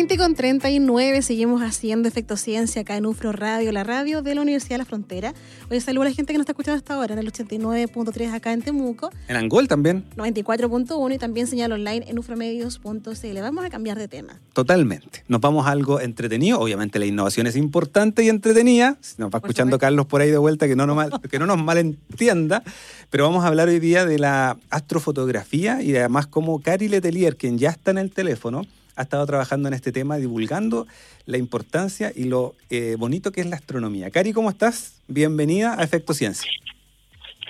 20 con 39, seguimos haciendo Efecto Ciencia acá en UFRO Radio, la radio de la Universidad de la Frontera. Hoy saludo a la gente que nos está escuchando hasta ahora en el 89.3 acá en Temuco. En Angol también. 94.1 y también señal online en ufromedios.cl. Vamos a cambiar de tema. Totalmente. Nos vamos a algo entretenido. Obviamente la innovación es importante y entretenida. Nos va escuchando Carlos por ahí de vuelta, que no, nos mal, que no nos malentienda. Pero vamos a hablar hoy día de la astrofotografía y además como Cari Letelier, quien ya está en el teléfono, ha estado trabajando en este tema, divulgando la importancia y lo eh, bonito que es la astronomía. Cari, ¿cómo estás? Bienvenida a Efecto Ciencia.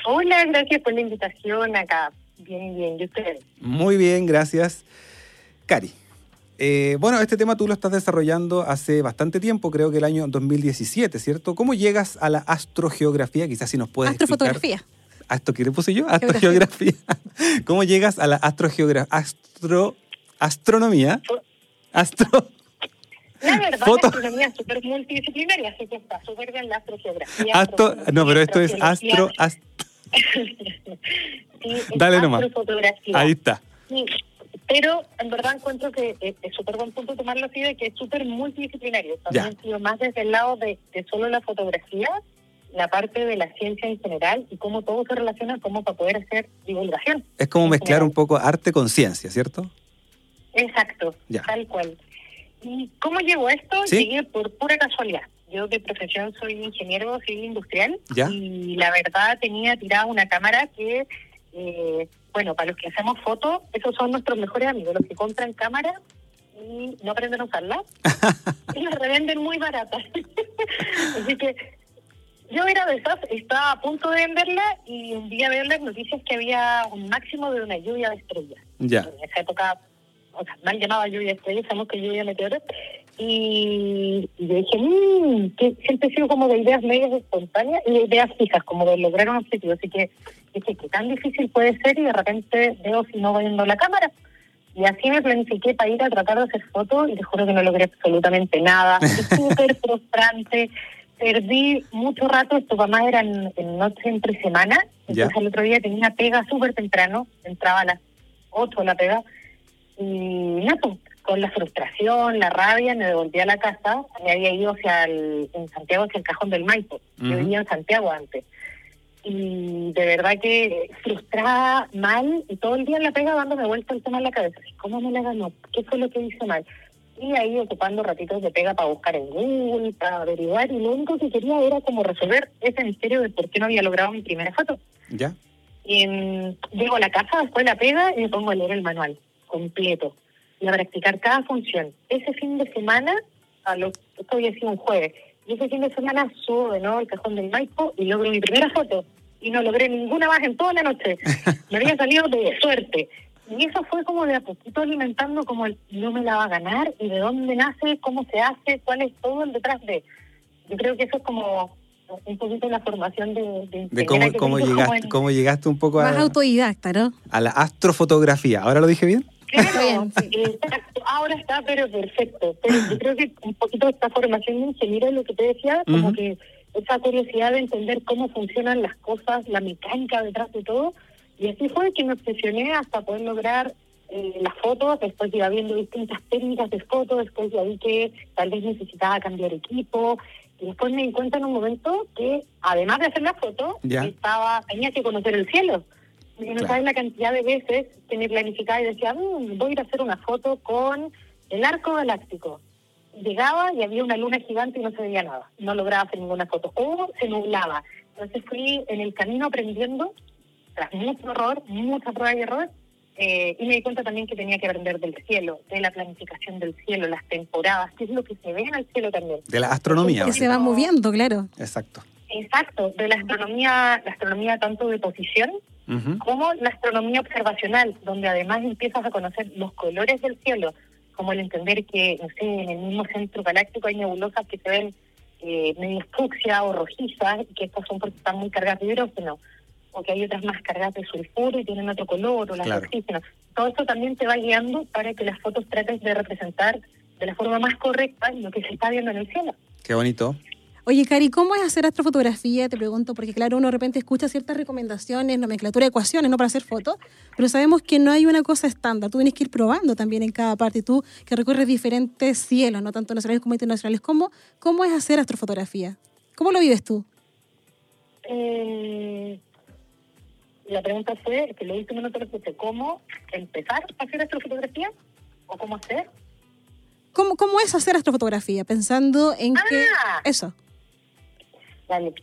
Hola, gracias por la invitación acá. Bien, bien, ¿y usted? Muy bien, gracias. Cari, eh, bueno, este tema tú lo estás desarrollando hace bastante tiempo, creo que el año 2017, ¿cierto? ¿Cómo llegas a la astrogeografía? Quizás si nos puedes Astrofotografía. ¿Esto qué le puse yo? Astrogeografía. ¿Cómo llegas a la astrogeografía? Astro astronomía, astro... La verdad, la astronomía es súper multidisciplinaria, así que está súper bien la astrogeografía. Astro, no, pero esto es astro... Dale nomás. Ahí está. Sí, pero en verdad encuentro que es súper buen punto tomarlo así de que es súper multidisciplinario. También sido más desde el lado de, de, solo la fotografía, la parte de la ciencia en general y cómo todo se relaciona como para poder hacer divulgación. Es como mezclar un poco arte con ciencia, ¿cierto? Exacto, tal cual. ¿Y cómo llegó esto? Llegué por pura casualidad. Yo de profesión soy ingeniero civil industrial y la verdad tenía tirada una cámara que, eh, bueno, para los que hacemos fotos, esos son nuestros mejores amigos, los que compran cámara y no aprenden a usarla y las revenden muy baratas. Así que yo era de esas, estaba a punto de venderla y un día veo las noticias que había un máximo de una lluvia de estrellas. Ya. En esa época o sea, mal llamaba lluvia estrella, sabemos que lluvia meteoros, y, y yo dije, mmm, que siempre he sido como de ideas medias espontáneas y de ideas fijas, como de lograr un objetivo, así que dije, ¿qué tan difícil puede ser? Y de repente veo si no va viendo la cámara. Y así me planifiqué para ir a tratar de hacer fotos y te juro que no logré absolutamente nada. Súper frustrante. Perdí mucho rato, esto más eran en noche entre semana. Entonces el otro día tenía pega súper temprano, entraba a las 8 la pega y no, pues, con la frustración, la rabia, me devolví a la casa. Me había ido hacia el, en Santiago hacia el Cajón del Maipo. Yo vivía en Santiago antes. Y de verdad que frustrada, mal, y todo el día en la pega dándome vuelta el tema en la cabeza. ¿Cómo me la ganó? ¿Qué fue lo que hice mal? Y ahí ocupando ratitos de pega para buscar en Google, para averiguar, y lo único que quería era como resolver ese misterio de por qué no había logrado mi primera foto. ¿Ya? Y llego a la casa, después la pega y me pongo a leer el manual completo y a practicar cada función. Ese fin de semana, a lo, esto había sido un jueves, y ese fin de semana subo de nuevo el cajón del Maipo y logro mi primera foto. Y no logré ninguna más en toda la noche. Me había salido de suerte. Y eso fue como de a poquito alimentando como el no me la va a ganar y de dónde nace, cómo se hace, cuál es todo el detrás de. Yo creo que eso es como un poquito la formación de... De, cómo, cómo llegaste, cómo llegaste un poco a... Más autodidacta, ¿no? A la astrofotografía. ¿Ahora lo dije bien? Claro, ahora está, pero perfecto. Pero yo creo que un poquito esta formación de ingeniero, lo que te decía, como que esa curiosidad de entender cómo funcionan las cosas, la mecánica detrás de todo, y así fue que me obsesioné hasta poder lograr eh, las fotos, después iba viendo distintas técnicas de fotos, después ya vi que tal vez necesitaba cambiar equipo, y después me di cuenta en un momento que además de hacer la foto, estaba tenía que conocer el cielo. Y no sabes la cantidad de veces que me planificaba y decía, mm, voy a ir a hacer una foto con el arco galáctico. Llegaba y había una luna gigante y no se veía nada. No lograba hacer ninguna foto. O se nublaba. Entonces fui en el camino aprendiendo, tras mucho error, mucha prueba y error, eh, y me di cuenta también que tenía que aprender del cielo, de la planificación del cielo, las temporadas, qué es lo que se ve en el cielo también. De la astronomía. Que se va moviendo, claro. Exacto. Exacto, de la astronomía, la astronomía tanto de posición como la astronomía observacional, donde además empiezas a conocer los colores del cielo, como el entender que, no sé, en el mismo centro galáctico hay nebulosas que se ven eh, medio fucsia o rojizas, que estas son porque están muy cargadas de hidrógeno. o que hay otras más cargadas de sulfuro y tienen otro color, o las Claro. de oxígeno. Todo esto también te va guiando para que las fotos traten de representar de la forma más correcta lo que se está viendo en el cielo. Qué bonito. Oye, Cari, ¿cómo es hacer astrofotografía? Te pregunto, porque claro, uno de repente escucha ciertas recomendaciones, nomenclatura de ecuaciones, no para hacer fotos, pero sabemos que no hay una cosa estándar. Tú tienes que ir probando también en cada parte. Tú que recorres diferentes cielos, no tanto nacionales como internacionales. ¿Cómo, cómo es hacer astrofotografía? ¿Cómo lo vives tú? Eh, la pregunta fue, que lo último no te ¿cómo empezar a hacer astrofotografía? ¿O cómo hacer? ¿Cómo, cómo es hacer astrofotografía? Pensando en que... Ah. Eso. Dale.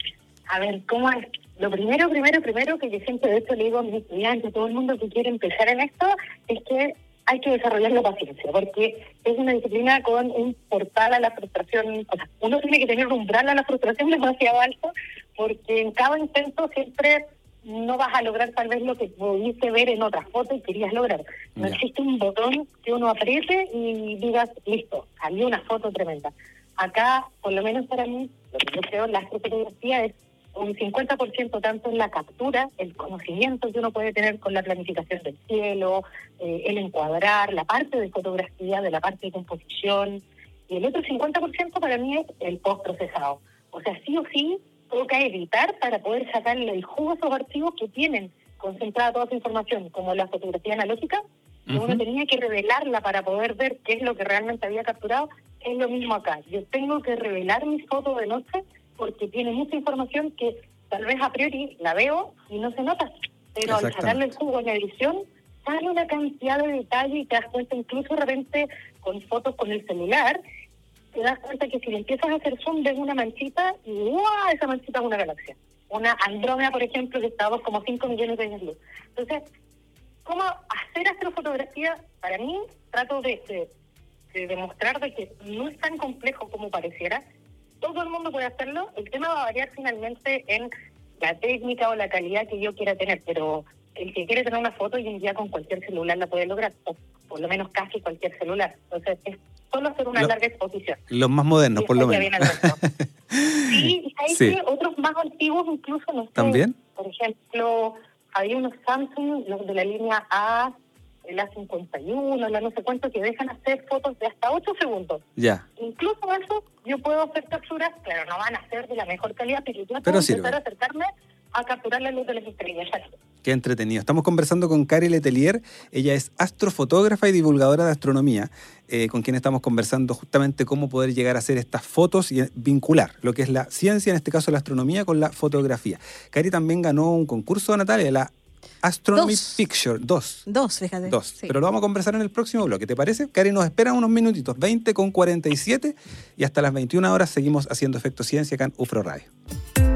A ver, ¿cómo es? Lo primero, primero, primero que yo siempre de hecho le digo a mis estudiantes, a todo el mundo que quiere empezar en esto, es que hay que desarrollar la paciencia, porque es una disciplina con un portal a la frustración. O sea, uno tiene que tener un umbral a la frustración demasiado alto, porque en cada intento siempre no vas a lograr tal vez lo que pudiste ver en otras fotos y querías lograr. No Ya. existe un botón que uno apriete y digas, listo, salió una foto tremenda. Acá, por lo menos para mí, yo creo, la astrofotografía es un 50% tanto en la captura, el conocimiento que uno puede tener con la planificación del cielo, eh, el encuadrar, la parte de fotografía, de la parte de composición, y el otro 50% para mí es el postprocesado. O sea, sí o sí, toca editar para poder sacarle el jugo a esos archivos que tienen concentrada toda esa información, como la fotografía analógica, que uno tenía que revelarla para poder ver qué es lo que realmente había capturado, es lo mismo acá. Yo tengo que revelar mis fotos de noche porque tiene mucha información que tal vez a priori la veo y no se nota, pero al sacarle el jugo en la edición sale una cantidad de detalle y te das cuenta incluso de repente con fotos con el celular, te das cuenta que si le empiezas a hacer zoom ves una manchita y ¡guau! esa manchita es una galaxia. Una Andrómeda, por ejemplo, que está a 2,5 millones de años luz. Entonces, ¿cómo hacer astrofotografía? Para mí, trato de, de- de demostrar de que no es tan complejo como pareciera. Todo el mundo puede hacerlo. El tema va a variar finalmente en la técnica o la calidad que yo quiera tener, pero el que quiere tener una foto hoy en día con cualquier celular la puede lograr, o por lo menos casi cualquier celular. Entonces, es solo hacer una larga exposición. Los más modernos, por lo menos. Sí, hay Sí. que otros más antiguos incluso, no sé. ¿También? Por ejemplo, había unos Samsung, los de la línea A, el A51, la no sé cuánto, que dejan hacer fotos de hasta 8 segundos. Ya. Incluso eso, yo puedo hacer capturas, claro, no van a ser de la mejor calidad, pero yo Pero puedo sirve. empezar a acercarme a capturar la luz de las estrellas. Qué entretenido. Estamos conversando con Cari Letelier. Ella es astrofotógrafa y divulgadora de astronomía, eh, con quien estamos conversando justamente cómo poder llegar a hacer estas fotos y vincular lo que es la ciencia, en este caso la astronomía, con la fotografía. Cari también ganó un concurso, Natalia, la Astronomy Dos. Picture 2. Dos, fíjate. Dos. Sí. Pero lo vamos a conversar en el próximo bloque, ¿te parece? Cari, nos esperan unos minutitos, 20 con 47 y hasta las 21 horas seguimos haciendo Efecto Ciencia acá en UFRO Radio.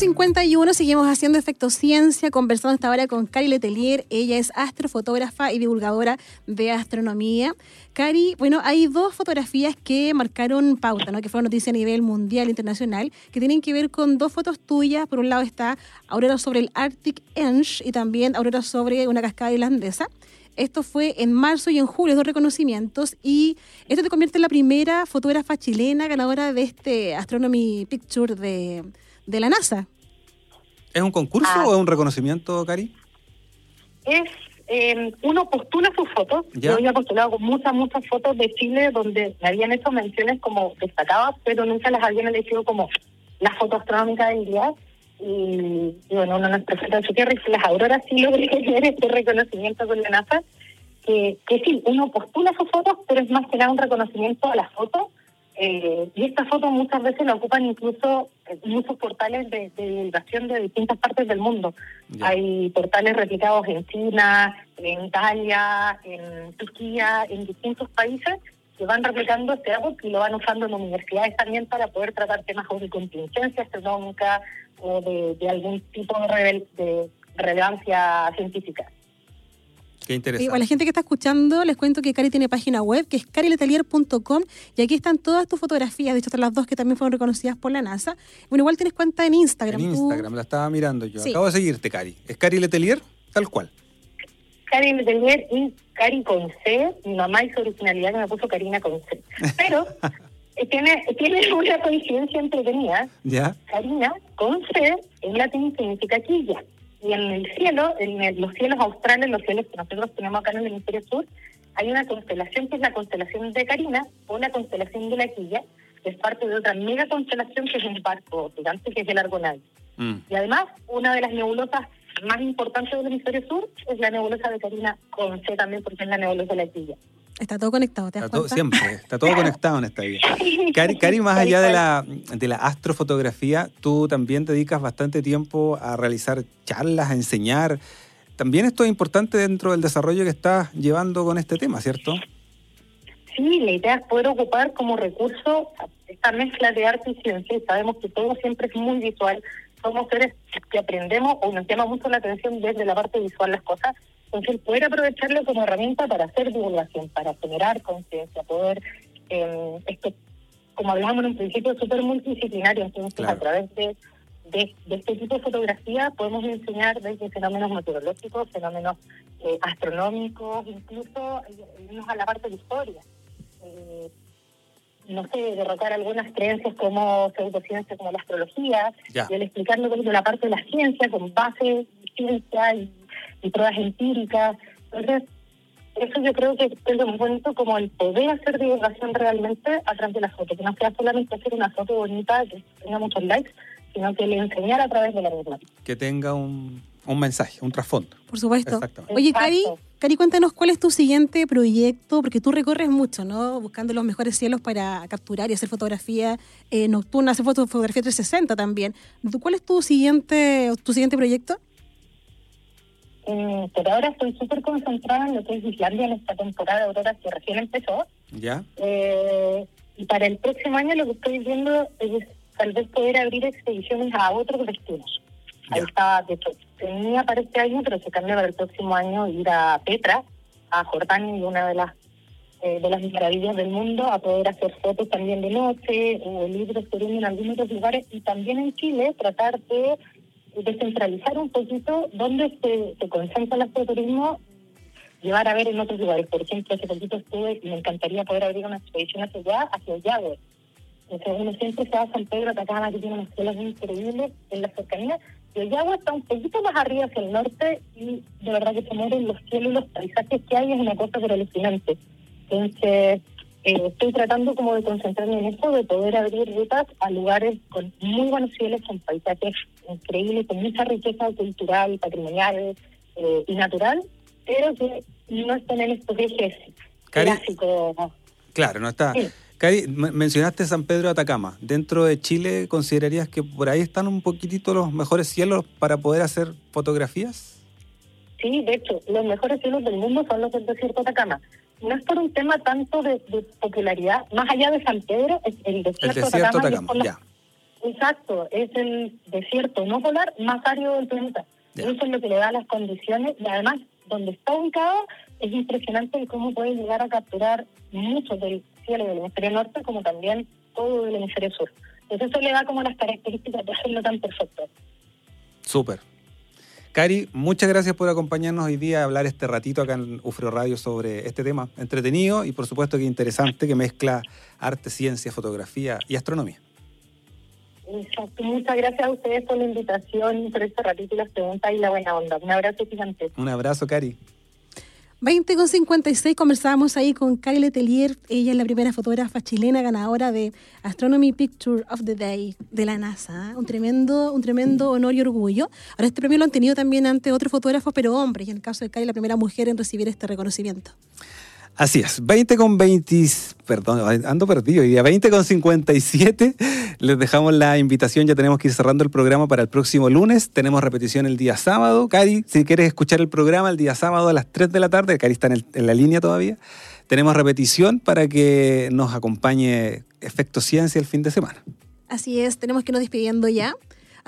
20 con 51, seguimos haciendo Efecto Ciencia, conversando esta hora con Cari Letelier. Ella es astrofotógrafa y divulgadora de astronomía. Cari, bueno, hay dos fotografías que marcaron pauta, ¿no? que fueron noticia a nivel mundial, internacional, que tienen que ver con dos fotos tuyas. Por un lado está Aurora sobre el Arctic Ench y también Aurora sobre una cascada irlandesa. Esto fue en marzo y en julio, dos reconocimientos, y esto te convierte en la primera fotógrafa chilena ganadora de este Astronomy Picture de, de la NASA. ¿Es un concurso Ah. o es un reconocimiento, Cari? es eh, uno postula sus fotos. Ya. Yo había postulado con muchas, muchas fotos de Chile donde me habían hecho menciones como destacadas, pero nunca las habían elegido como la foto astronómica del día. Y, y bueno, uno no es profeta de su tierra y las auroras sí logré tener este reconocimiento con la NASA. Que, que sí, uno postula sus fotos, pero es más que nada un reconocimiento a la foto. Eh, y esta foto muchas veces la ocupan incluso muchos portales de, de divulgación de distintas partes del mundo. Hay portales replicados en China, en Italia, en Turquía, en distintos países que van replicando este árbol y lo van usando en universidades también para poder tratar temas de contingencia astronómica o de, de algún tipo de relevancia científica. Qué Y interesante. a la gente que está escuchando, les cuento que Cari tiene página web que es cariletelier.com y aquí están todas tus fotografías, de hecho están las dos que también fueron reconocidas por la NASA. Bueno, igual tienes cuenta en Instagram. En tú- Instagram, la estaba mirando yo. Sí. Acabo de seguirte, Cari. ¿Es Cari Letelier? Tal cual. Cari Letelier y Cari con C. Mi mamá hizo originalidad que me puso Karina con C. Pero Eh, tiene, tiene una coincidencia entretenida. ¿Ya? Karina, con C, en latín significa quilla. Y en el cielo, en el- los cielos australes, los cielos que nosotros tenemos acá en el hemisferio sur, hay una constelación que es la constelación de Carina o la constelación de la quilla, que es parte de otra mega constelación que es un barco gigante que es el Argonauta. Mm. Y además, una de las nebulosas más importantes del hemisferio sur es la nebulosa de Carina con C también, porque es la nebulosa de la quilla. Está todo conectado, ¿te das Está todo, cuenta? siempre, está todo conectado en esta vida. Cari, Cari, más allá de la, de la astrofotografía, tú también dedicas bastante tiempo a realizar charlas, a enseñar. También esto es importante dentro del desarrollo que estás llevando con este tema, ¿cierto? Sí, la idea es poder ocupar como recurso esta mezcla de arte y ciencia. Y sabemos que todo siempre es muy visual. Somos seres que aprendemos o nos llama mucho la atención desde la parte visual las cosas. Entonces, poder aprovecharlo como herramienta para hacer divulgación, para generar conciencia, poder, eh, esto, como hablábamos en un principio, es súper multidisciplinario. Entonces, Claro. a través de, de, de este tipo de fotografía podemos enseñar desde fenómenos meteorológicos, fenómenos eh, astronómicos, incluso eh, irnos a la parte de historia eh, no sé, derrotar algunas creencias como pseudociencia, como la astrología, Ya. y el explicarlo desde la parte de la ciencia, con base en ciencia y, y pruebas empíricas. Entonces, eso yo creo que es lo más bonito, como el poder hacer divulgación realmente a través de la foto, que no sea solamente hacer una foto bonita que tenga muchos likes, sino que le enseñar a través de la misma. Que tenga un, un mensaje, un trasfondo. Por supuesto. Exactamente. Oye, Cari. Cari, cuéntanos cuál es tu siguiente proyecto, porque tú recorres mucho, ¿no? Buscando los mejores cielos para capturar y hacer fotografía eh, nocturna, hacer foto- fotografía 360 también. ¿Cuál es tu siguiente, tu siguiente proyecto? Mm, pero ahora estoy súper concentrada en lo que es Islandia en esta temporada de auroras que recién empezó. ¿Ya? Eh, y para el próximo año lo que estoy viendo es tal vez poder abrir expediciones a otros destinos. Ahí está, de hecho, tenía para este año, pero se cambia para el próximo año ir a Petra, a Jordania, y una de las eh, de las maravillas del mundo, a poder hacer fotos también de noche o libros que en algunos otros lugares y también en Chile tratar de descentralizar un poquito dónde se, se concentra el astroturismo llevar a ver en otros lugares. Por ejemplo, hace poquito estuve y me encantaría poder abrir una expedición hacia allá, hacia Yagüe. Entonces uno siempre se va a San Pedro de Atacama, que tiene unas cielos increíbles en la cercanía, y Ollagua está un poquito más arriba hacia el norte y de verdad que se mueren los cielos y los paisajes que hay, es una cosa pero alucinante. Entonces, eh, estoy tratando como de concentrarme en eso, de poder abrir rutas a lugares con muy buenos cielos, con paisajes increíbles, con mucha riqueza cultural, patrimonial eh, y natural, pero que no están en estos ejes Cari- clásicos. Claro, no está. Sí. Cari, mencionaste San Pedro de Atacama. ¿Dentro de Chile considerarías que por ahí están un poquitito los mejores cielos para poder hacer fotografías? Sí, de hecho, los mejores cielos del mundo son los del desierto de Atacama. No es por un tema tanto de, de popularidad, más allá de San Pedro, es el desierto, El de desierto de Atacama. ya. Exacto, es el desierto no polar más árido del planeta. Eso es lo que le da las condiciones y además donde está ubicado es impresionante cómo puede llegar a capturar mucho del cielo del hemisferio norte como también todo del hemisferio sur. Entonces eso le da como las características de hacerlo tan perfecto. Súper. Cari, muchas gracias por acompañarnos hoy día a hablar este ratito acá en UFRO Radio sobre este tema entretenido y por supuesto que interesante que mezcla arte, ciencia, fotografía y astronomía. Exacto. Muchas gracias a ustedes por la invitación, por este ratito y las preguntas y la buena onda. Un abrazo gigante. Un abrazo, Cari. 20 con 56 conversábamos ahí con Cari Letelier. Ella es la primera fotógrafa chilena ganadora de Astronomy Picture of the Day de la NASA. Un tremendo, un tremendo honor y orgullo. Ahora este premio lo han tenido también ante otros fotógrafos, pero hombres. Y en el caso de Cari, la primera mujer en recibir este reconocimiento. Así es, 20 con 20, perdón, ando perdido hoy día, 20 con 57. Les dejamos la invitación, ya tenemos que ir cerrando el programa para el próximo lunes. Tenemos repetición el día sábado. Cari, si quieres escuchar el programa el día sábado a las 3 de la tarde, Cari está en, en la línea todavía. Tenemos repetición para que nos acompañe Efecto Ciencia el fin de semana. Así es, tenemos que irnos despidiendo ya.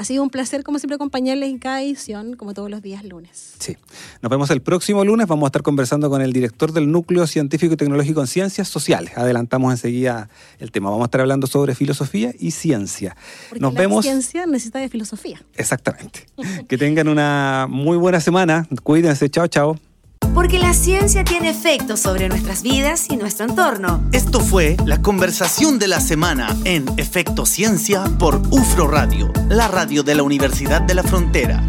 Ha sido un placer, como siempre, acompañarles en cada edición, como todos los días lunes. Sí. Nos vemos el próximo lunes. Vamos a estar conversando con el director del Núcleo Científico y Tecnológico en Ciencias Sociales. Adelantamos enseguida el tema. Vamos a estar hablando sobre filosofía y ciencia. Porque Nos la vemos. ciencia necesita de filosofía. Exactamente. Que tengan una muy buena semana. Cuídense. Chao, chao. Porque la ciencia tiene efectos sobre nuestras vidas y nuestro entorno. Esto fue la conversación de la semana en Efecto Ciencia por UFRO Radio, la radio de la Universidad de la Frontera.